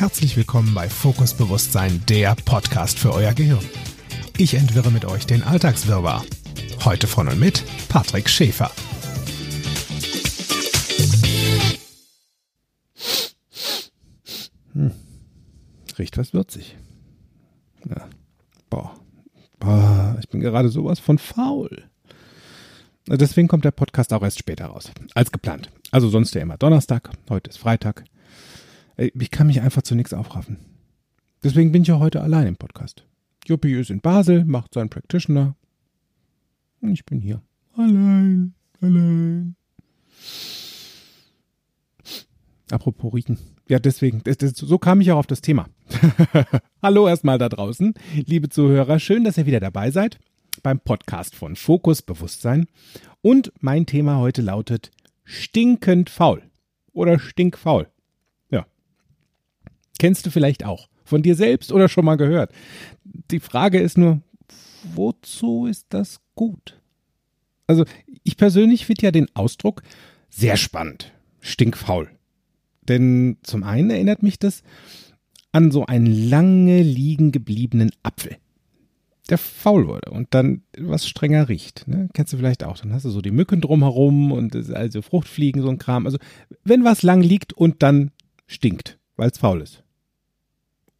Herzlich willkommen bei Fokus Bewusstsein, der Podcast für euer Gehirn. Ich entwirre mit euch den Alltagswirrwarr. Heute von und mit Patrick Schäfer. Hm. Riecht was würzig. Ja. Boah. Boah, ich bin gerade sowas von faul. Deswegen kommt der Podcast auch erst später raus, als geplant. Also sonst ja immer Donnerstag, heute ist Freitag. Ich kann mich einfach zu nichts aufraffen. Deswegen bin ich ja heute allein im Podcast. Juppie ist in Basel, macht seinen Practitioner. Und ich bin hier. Allein, allein. Apropos Riechen. Ja, deswegen, das, das, so kam ich auch auf das Thema. Hallo erstmal da draußen, liebe Zuhörer. Schön, dass ihr wieder dabei seid beim Podcast von Fokus Bewusstsein. Und mein Thema heute lautet stinkend faul oder stinkfaul. Kennst du vielleicht auch. Von dir selbst oder schon mal gehört. Die Frage ist nur, wozu ist das gut? Also, ich persönlich finde ja den Ausdruck sehr spannend. Stinkfaul. Denn zum einen erinnert mich das an so einen lange liegen gebliebenen Apfel, der faul wurde und dann was strenger riecht. Ne? Kennst du vielleicht auch. Dann hast du so die Mücken drumherum und also Fruchtfliegen, so ein Kram. Also wenn was lang liegt und dann stinkt, weil es faul ist.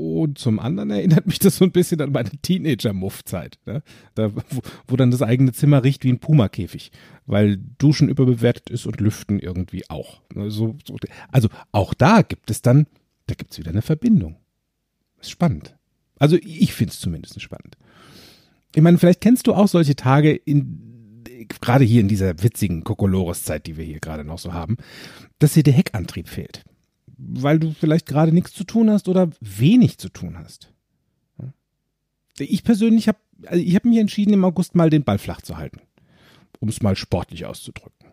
Und zum anderen erinnert mich das so ein bisschen an meine Teenager-Muff-Zeit. Ne? Da, wo, wo, dann das eigene Zimmer riecht wie ein Pumakäfig, weil Duschen überbewertet ist und Lüften irgendwie auch. Ne? So, so, also auch da gibt es dann, da gibt es wieder eine Verbindung. Ist spannend. Also ich finde es zumindest spannend. Ich meine, vielleicht kennst du auch solche Tage in, gerade hier in dieser witzigen Kokolores-Zeit, die wir hier gerade noch so haben, dass dir der Heckantrieb fehlt weil du vielleicht gerade nichts zu tun hast oder wenig zu tun hast. Ich persönlich habe also ich hab mich entschieden, im August mal den Ball flach zu halten, um es mal sportlich auszudrücken.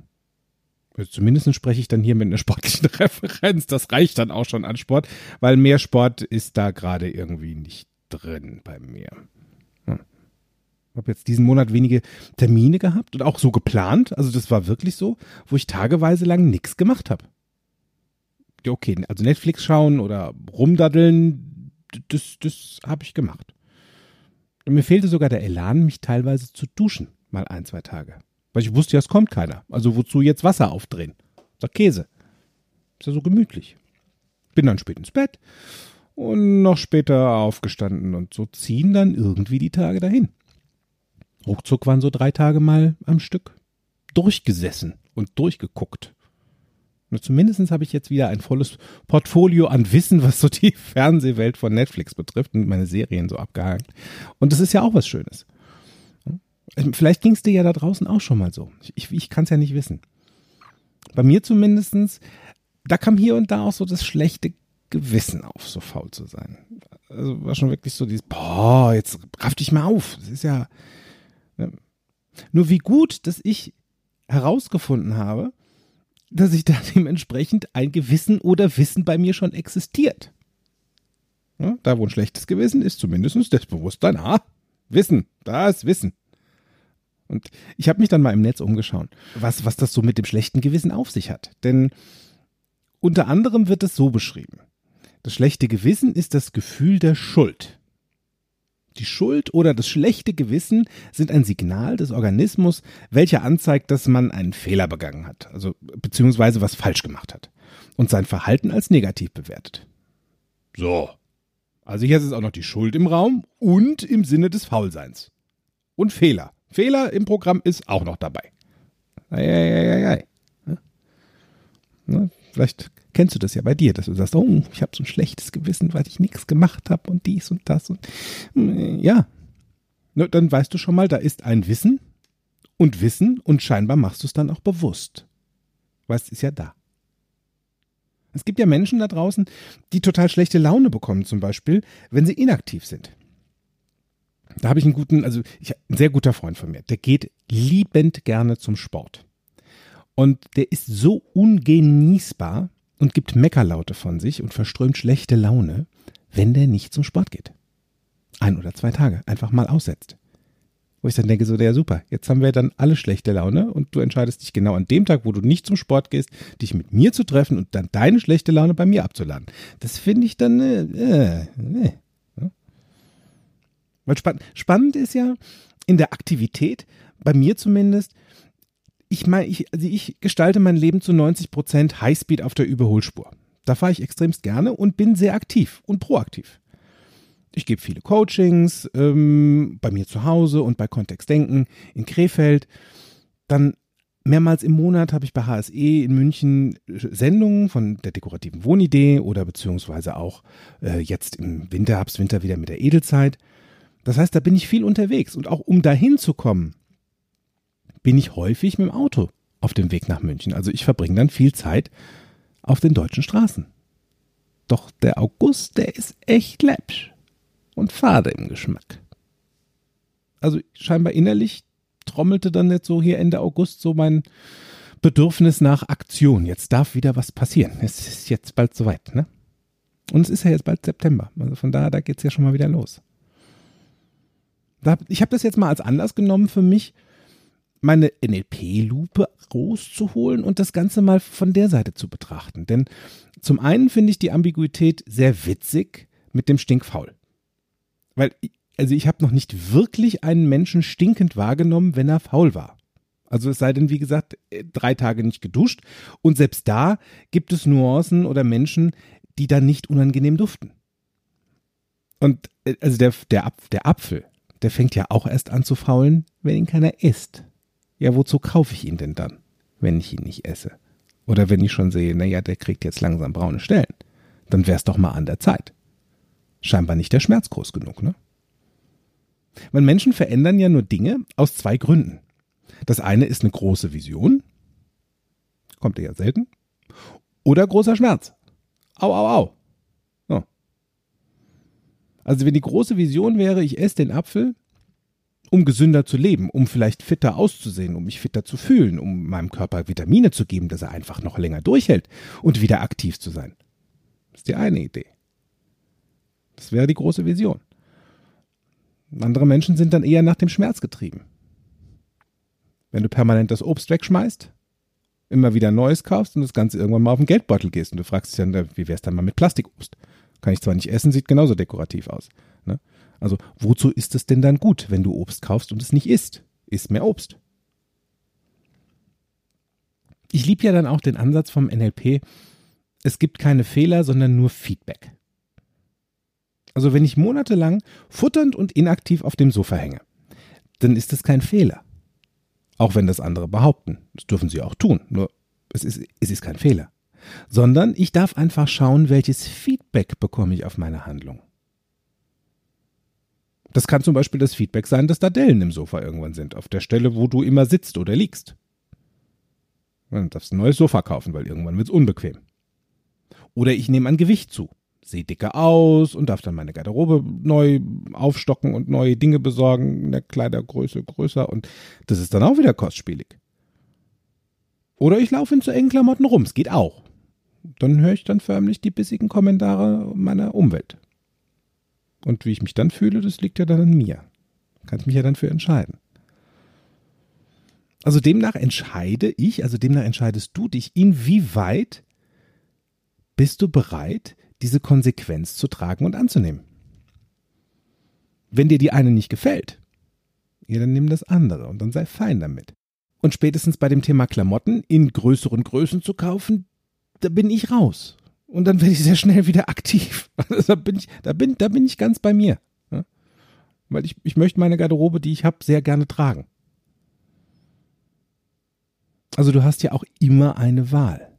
Also zumindest spreche ich dann hier mit einer sportlichen Referenz. Das reicht dann auch schon an Sport, weil mehr Sport ist da gerade irgendwie nicht drin bei mir. Hm. Ich habe jetzt diesen Monat wenige Termine gehabt und auch so geplant. Also das war wirklich so, wo ich tageweise lang nichts gemacht habe okay, also Netflix schauen oder rumdaddeln, das, das habe ich gemacht. Und mir fehlte sogar der Elan, mich teilweise zu duschen, mal ein, zwei Tage. Weil ich wusste ja, es kommt keiner. Also wozu jetzt Wasser aufdrehen? Sag Käse. Ist ja so gemütlich. Bin dann spät ins Bett und noch später aufgestanden und so ziehen dann irgendwie die Tage dahin. Ruckzuck waren so drei Tage mal am Stück durchgesessen und durchgeguckt. Zumindest habe ich jetzt wieder ein volles Portfolio an Wissen, was so die Fernsehwelt von Netflix betrifft und meine Serien so abgehakt. Und das ist ja auch was Schönes. Vielleicht ging es dir ja da draußen auch schon mal so. Ich, ich kann es ja nicht wissen. Bei mir zumindestens, da kam hier und da auch so das schlechte Gewissen auf, so faul zu sein. Also war schon wirklich so dieses, boah, jetzt raff dich mal auf. Das ist ja. Ne? Nur wie gut, dass ich herausgefunden habe, dass ich da dementsprechend ein Gewissen oder Wissen bei mir schon existiert. Ja, da, wo ein schlechtes Gewissen ist, zumindest das Bewusstsein. Ah, Wissen, da ist Wissen. Und ich habe mich dann mal im Netz umgeschaut, was, was das so mit dem schlechten Gewissen auf sich hat. Denn unter anderem wird es so beschrieben. Das schlechte Gewissen ist das Gefühl der Schuld. Die Schuld oder das schlechte Gewissen sind ein Signal des Organismus, welcher anzeigt, dass man einen Fehler begangen hat, also beziehungsweise was falsch gemacht hat und sein Verhalten als negativ bewertet. So. Also hier ist auch noch die Schuld im Raum und im Sinne des Faulseins. Und Fehler. Fehler im Programm ist auch noch dabei. Eieieiei. Ne? Vielleicht kennst du das ja bei dir, dass du sagst, oh, ich habe so ein schlechtes Gewissen, weil ich nichts gemacht habe und dies und das und hm, ja. Dann weißt du schon mal, da ist ein Wissen und Wissen und scheinbar machst du es dann auch bewusst. Weil es ist ja da. Es gibt ja Menschen da draußen, die total schlechte Laune bekommen, zum Beispiel, wenn sie inaktiv sind. Da habe ich einen guten, also ich, ein sehr guter Freund von mir, der geht liebend gerne zum Sport. Und der ist so ungenießbar, und gibt Meckerlaute von sich und verströmt schlechte Laune, wenn der nicht zum Sport geht. Ein oder zwei Tage einfach mal aussetzt. Wo ich dann denke, so, ja super, jetzt haben wir dann alle schlechte Laune und du entscheidest dich genau an dem Tag, wo du nicht zum Sport gehst, dich mit mir zu treffen und dann deine schlechte Laune bei mir abzuladen. Das finde ich dann, äh, äh, äh. Weil spann spannend ist ja in der Aktivität, bei mir zumindest, ich meine, ich, also ich gestalte mein Leben zu 90 Prozent Highspeed auf der Überholspur. Da fahre ich extremst gerne und bin sehr aktiv und proaktiv. Ich gebe viele Coachings ähm, bei mir zu Hause und bei Kontext Denken in Krefeld. Dann mehrmals im Monat habe ich bei HSE in München Sendungen von der dekorativen Wohnidee oder beziehungsweise auch äh, jetzt im Winter, Herbst, wieder mit der Edelzeit. Das heißt, da bin ich viel unterwegs und auch um dahin zu kommen, bin ich häufig mit dem Auto auf dem Weg nach München. Also ich verbringe dann viel Zeit auf den deutschen Straßen. Doch der August, der ist echt läppsch und fade im Geschmack. Also scheinbar innerlich trommelte dann jetzt so hier Ende August so mein Bedürfnis nach Aktion. Jetzt darf wieder was passieren. Es ist jetzt bald soweit, ne? Und es ist ja jetzt bald September. Also von daher, da geht es ja schon mal wieder los. Ich habe das jetzt mal als Anlass genommen für mich, meine NLP-Lupe rauszuholen und das Ganze mal von der Seite zu betrachten. Denn zum einen finde ich die Ambiguität sehr witzig mit dem Stinkfaul. Weil, also ich habe noch nicht wirklich einen Menschen stinkend wahrgenommen, wenn er faul war. Also es sei denn, wie gesagt, drei Tage nicht geduscht. Und selbst da gibt es Nuancen oder Menschen, die dann nicht unangenehm duften. Und äh, also der, der, der Apfel, der fängt ja auch erst an zu faulen, wenn ihn keiner isst. Ja, wozu kaufe ich ihn denn dann, wenn ich ihn nicht esse? Oder wenn ich schon sehe, naja, der kriegt jetzt langsam braune Stellen. Dann wäre es doch mal an der Zeit scheinbar nicht der Schmerz groß genug, ne? Weil Menschen verändern ja nur Dinge aus zwei Gründen. Das eine ist eine große Vision, kommt eher selten, oder großer Schmerz. Au, au, au. So. Also wenn die große Vision wäre, ich esse den Apfel, um gesünder zu leben, um vielleicht fitter auszusehen, um mich fitter zu fühlen, um meinem Körper Vitamine zu geben, dass er einfach noch länger durchhält und wieder aktiv zu sein. Das ist die eine Idee. Das wäre die große Vision. Andere Menschen sind dann eher nach dem Schmerz getrieben. Wenn du permanent das Obst wegschmeißt, immer wieder Neues kaufst und das Ganze irgendwann mal auf den Geldbeutel gehst und du fragst dich dann, wie wäre es dann mal mit Plastikobst? Kann ich zwar nicht essen, sieht genauso dekorativ aus. Ne? Also wozu ist es denn dann gut, wenn du Obst kaufst und es nicht isst? Isst mehr Obst. Ich liebe ja dann auch den Ansatz vom NLP, es gibt keine Fehler, sondern nur Feedback. Also wenn ich monatelang futternd und inaktiv auf dem Sofa hänge, dann ist das kein Fehler. Auch wenn das andere behaupten. Das dürfen sie auch tun. Nur es ist, es ist kein Fehler. Sondern ich darf einfach schauen, welches Feedback bekomme ich auf meine Handlung. Das kann zum Beispiel das Feedback sein, dass da Dellen im Sofa irgendwann sind, auf der Stelle, wo du immer sitzt oder liegst. Dann darfst du ein neues Sofa kaufen, weil irgendwann wird es unbequem. Oder ich nehme an Gewicht zu sehe dicker aus und darf dann meine Garderobe neu aufstocken und neue Dinge besorgen, in der Kleidergröße größer und das ist dann auch wieder kostspielig. Oder ich laufe in zu engen Klamotten rum, es geht auch. Dann höre ich dann förmlich die bissigen Kommentare meiner Umwelt. Und wie ich mich dann fühle, das liegt ja dann an mir. Kann ich mich ja dann für entscheiden. Also demnach entscheide ich, also demnach entscheidest du dich, inwieweit bist du bereit, diese Konsequenz zu tragen und anzunehmen. Wenn dir die eine nicht gefällt, ja, dann nimm das andere und dann sei fein damit. Und spätestens bei dem Thema Klamotten in größeren Größen zu kaufen, da bin ich raus. Und dann werde ich sehr schnell wieder aktiv. Also da bin ich, da bin, da bin ich ganz bei mir. Ja? Weil ich, ich möchte meine Garderobe, die ich habe, sehr gerne tragen. Also du hast ja auch immer eine Wahl.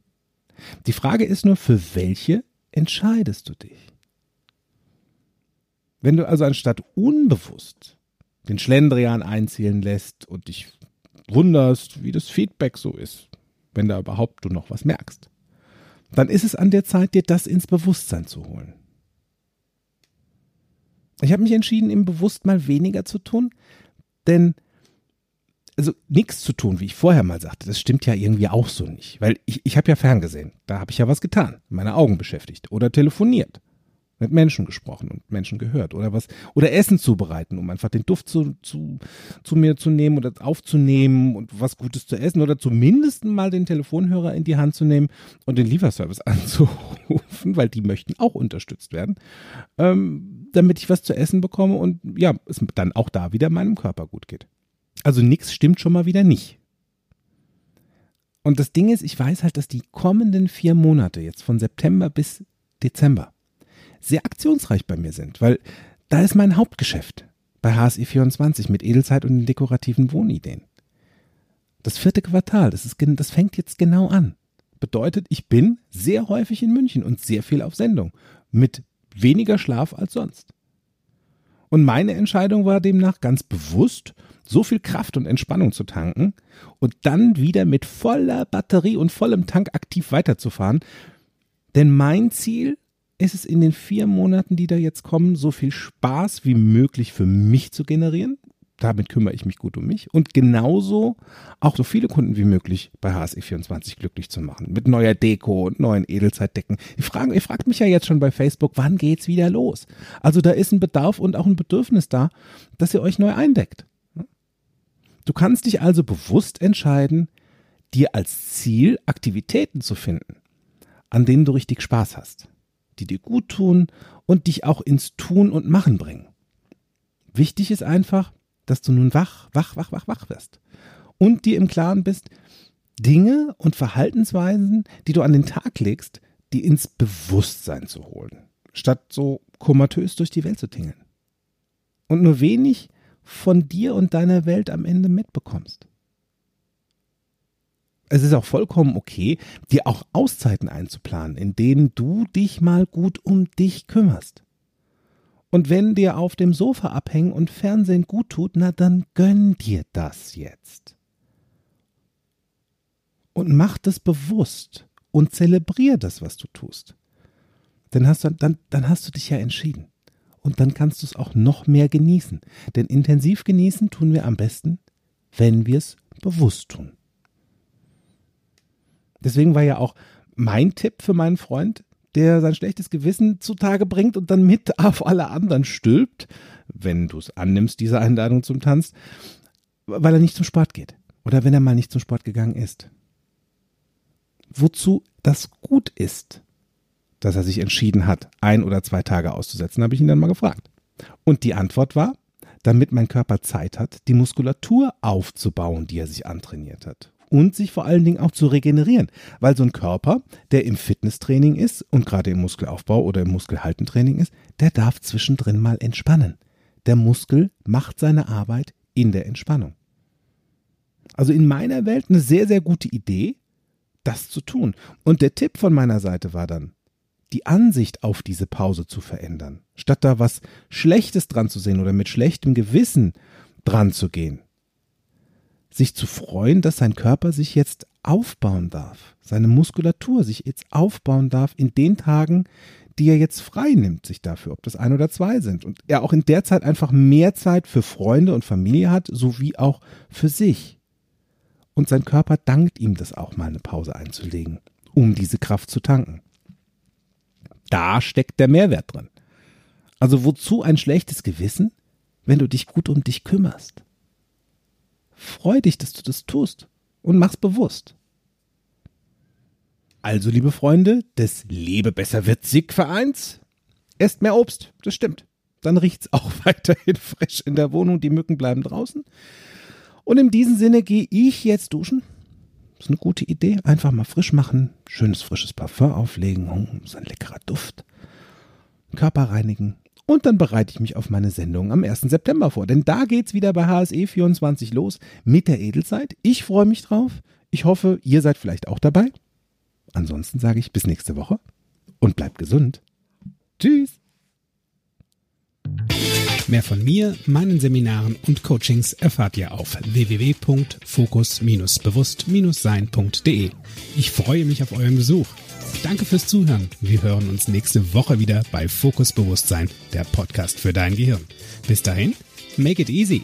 Die Frage ist nur, für welche entscheidest du dich? Wenn du also anstatt unbewusst den Schlendrian einzielen lässt und dich wunderst, wie das Feedback so ist, wenn da überhaupt du noch was merkst, dann ist es an der Zeit, dir das ins Bewusstsein zu holen. Ich habe mich entschieden, im Bewusst mal weniger zu tun, denn also nichts zu tun, wie ich vorher mal sagte, das stimmt ja irgendwie auch so nicht. Weil ich, ich habe ja ferngesehen, da habe ich ja was getan, meine Augen beschäftigt oder telefoniert mit Menschen gesprochen und Menschen gehört oder was oder Essen zubereiten, um einfach den Duft zu, zu, zu mir zu nehmen oder aufzunehmen und was Gutes zu essen oder zumindest mal den Telefonhörer in die Hand zu nehmen und den Lieferservice anzurufen, weil die möchten auch unterstützt werden, ähm, damit ich was zu essen bekomme und ja, es dann auch da wieder meinem Körper gut geht. Also nichts stimmt schon mal wieder nicht. Und das Ding ist, ich weiß halt, dass die kommenden vier Monate, jetzt von September bis Dezember, sehr aktionsreich bei mir sind, weil da ist mein Hauptgeschäft bei HSI24 mit Edelzeit und den dekorativen Wohnideen. Das vierte Quartal, das, ist, das fängt jetzt genau an. Bedeutet, ich bin sehr häufig in München und sehr viel auf Sendung. Mit weniger Schlaf als sonst. Und meine Entscheidung war demnach ganz bewusst, so viel Kraft und Entspannung zu tanken und dann wieder mit voller Batterie und vollem Tank aktiv weiterzufahren. Denn mein Ziel ist es in den vier Monaten, die da jetzt kommen, so viel Spaß wie möglich für mich zu generieren. Damit kümmere ich mich gut um mich und genauso auch so viele Kunden wie möglich bei HSE24 glücklich zu machen. Mit neuer Deko und neuen Edelzeitdecken. Ihr fragt, ihr fragt mich ja jetzt schon bei Facebook, wann geht's wieder los? Also da ist ein Bedarf und auch ein Bedürfnis da, dass ihr euch neu eindeckt. Du kannst dich also bewusst entscheiden, dir als Ziel Aktivitäten zu finden, an denen du richtig Spaß hast die dir gut tun und dich auch ins Tun und Machen bringen. Wichtig ist einfach, dass du nun wach, wach, wach, wach, wach wirst und dir im Klaren bist, Dinge und Verhaltensweisen, die du an den Tag legst, die ins Bewusstsein zu holen, statt so komatös durch die Welt zu tingeln. Und nur wenig von dir und deiner Welt am Ende mitbekommst es ist auch vollkommen okay, dir auch Auszeiten einzuplanen, in denen du dich mal gut um dich kümmerst. Und wenn dir auf dem Sofa abhängen und Fernsehen gut tut, na dann gönn dir das jetzt. Und mach das bewusst und zelebrier das, was du tust. Dann hast du, dann, dann hast du dich ja entschieden. Und dann kannst du es auch noch mehr genießen. Denn intensiv genießen tun wir am besten, wenn wir es bewusst tun. Deswegen war ja auch mein Tipp für meinen Freund, der sein schlechtes Gewissen zutage bringt und dann mit auf alle anderen stülpt, wenn du es annimmst, diese Einladung zum Tanz, weil er nicht zum Sport geht oder wenn er mal nicht zum Sport gegangen ist. Wozu das gut ist, dass er sich entschieden hat, ein oder zwei Tage auszusetzen, habe ich ihn dann mal gefragt. Und die Antwort war, damit mein Körper Zeit hat, die Muskulatur aufzubauen, die er sich antrainiert hat und sich vor allen Dingen auch zu regenerieren. Weil so ein Körper, der im Fitnesstraining ist und gerade im Muskelaufbau oder im Muskelhaltentraining ist, der darf zwischendrin mal entspannen. Der Muskel macht seine Arbeit in der Entspannung. Also in meiner Welt eine sehr, sehr gute Idee, das zu tun. Und der Tipp von meiner Seite war dann, die Ansicht auf diese Pause zu verändern. Statt da was Schlechtes dran zu sehen oder mit schlechtem Gewissen dran zu gehen, sich zu freuen, dass sein Körper sich jetzt aufbauen darf, seine Muskulatur sich jetzt aufbauen darf in den Tagen, die er jetzt frei nimmt sich dafür, ob das ein oder zwei sind. Und er auch in der Zeit einfach mehr Zeit für Freunde und Familie hat, sowie auch für sich. Und sein Körper dankt ihm das auch mal eine Pause einzulegen, um diese Kraft zu tanken. Da steckt der Mehrwert drin. Also wozu ein schlechtes Gewissen, wenn du dich gut um dich kümmerst? Freu dich, dass du das tust und mach's bewusst. Also, liebe Freunde des Lebe besser wird Sieg Vereins, esst mehr Obst, das stimmt. Dann riecht's auch weiterhin frisch in der Wohnung, die Mücken bleiben draußen. Und in diesem Sinne gehe ich jetzt duschen. Das ist eine gute Idee. Einfach mal frisch machen, schönes frisches Parfum auflegen, hm, so ein leckerer Duft. Körper reinigen und dann bereite ich mich auf meine Sendung am 1. September vor. Denn da geht's wieder bei HSE 24 los mit der Edelzeit. Ich freue mich drauf. Ich hoffe, ihr seid vielleicht auch dabei. Ansonsten sage ich bis nächste Woche und bleibt gesund. Tschüss. Mehr von mir, meinen Seminaren und Coachings erfahrt ihr auf www.fokus-bewusst-sein.de. Ich freue mich auf euren Besuch. Danke fürs Zuhören. Wir hören uns nächste Woche wieder bei Fokus Bewusstsein, der Podcast für dein Gehirn. Bis dahin, make it easy.